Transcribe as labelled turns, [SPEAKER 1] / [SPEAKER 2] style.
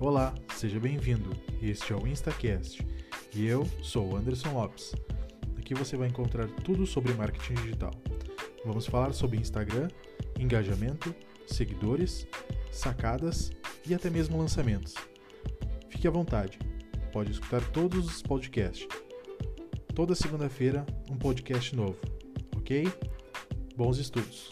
[SPEAKER 1] Olá, seja bem-vindo. Este é o InstaCast e eu sou o Anderson Lopes. Aqui você vai encontrar tudo sobre marketing digital. Vamos falar sobre Instagram, engajamento, seguidores, sacadas e até mesmo lançamentos. Fique à vontade, pode escutar todos os podcasts. Toda segunda-feira, um podcast novo, ok? Bons estudos!